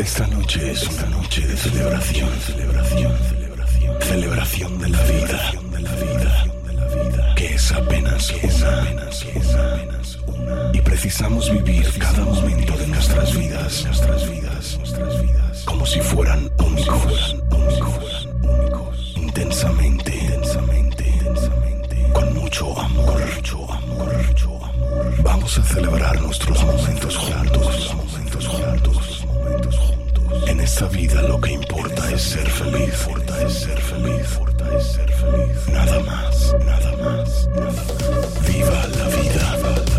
Esta noche es una noche de celebración, celebración, celebración, celebración de la vida, de la que es apenas una, y precisamos vivir cada momento de nuestras vidas, nuestras vidas, nuestras vidas, como si fueran únicos, únicos, únicos, intensamente, intensamente, intensamente, con mucho amor, mucho amor, mucho amor. Vamos a celebrar nuestros momentos juntos, momentos juntos, momentos juntos. En esta vida lo que importa es ser feliz, importa es ser feliz, importa es ser feliz. Nada más, nada más, nada más. Viva la vida, la vida.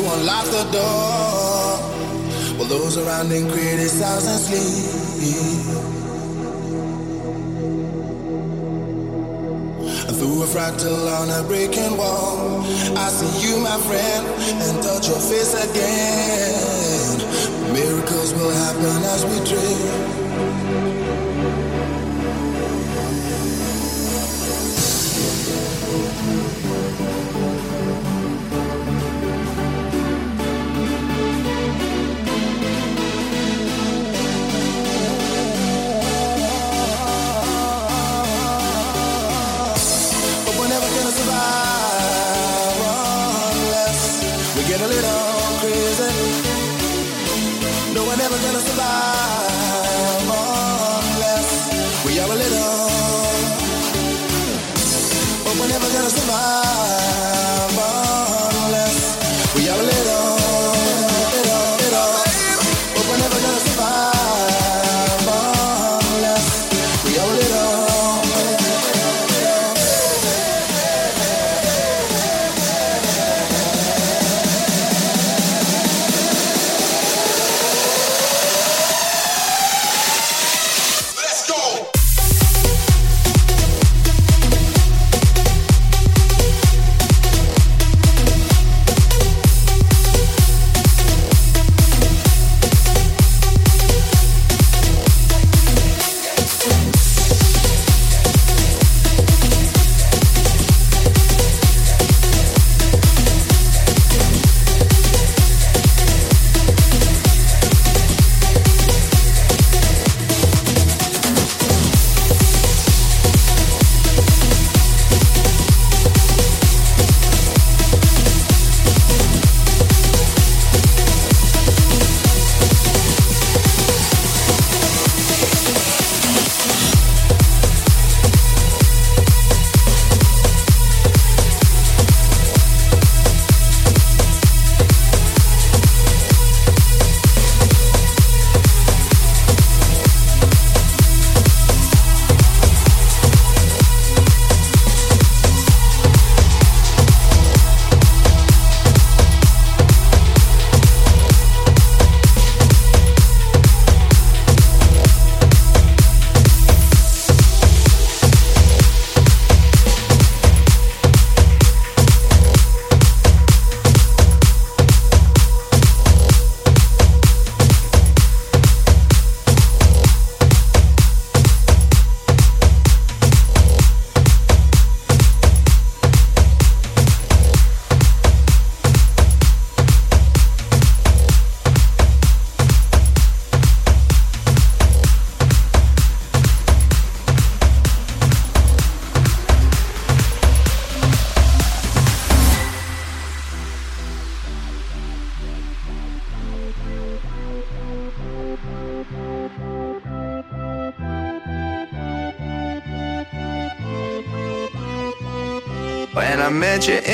To unlock the door. While those around him criticize and sleep. And through a fractal on a breaking wall, I see you, my friend, and touch your face again. Miracles will happen as we dream.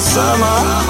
summer.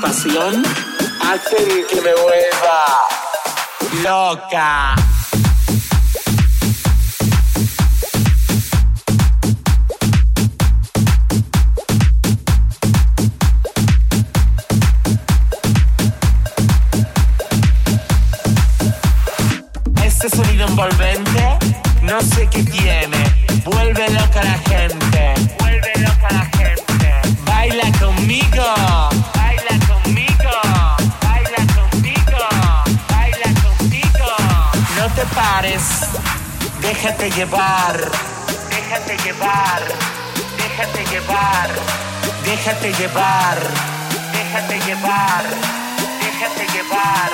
Pasión hacen que me vuelva loca. Este sonido envolvente, no sé qué tiene, Déjate llevar, déjate llevar, déjate llevar, déjate llevar, déjate llevar, déjate llevar.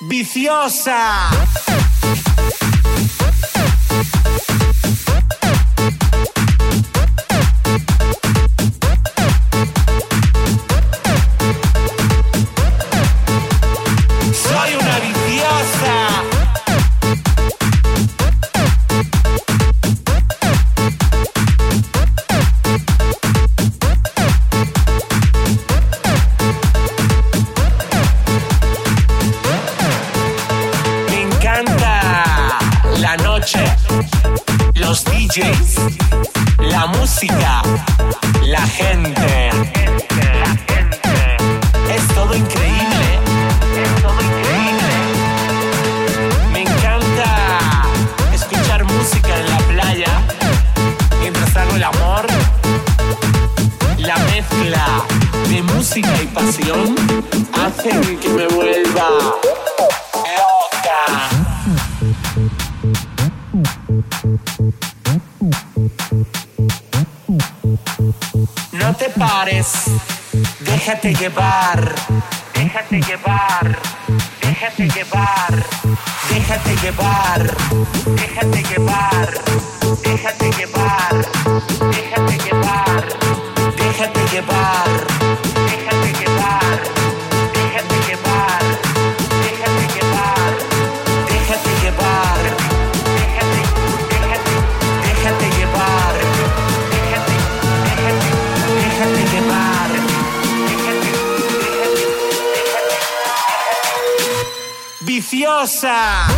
Viciosa. Soy una viciosa. Déjate llevar, déjate llevar, déjate llevar, déjate llevar, déjate llevar, déjate llevar, déjate llevar, déjate llevar. Força!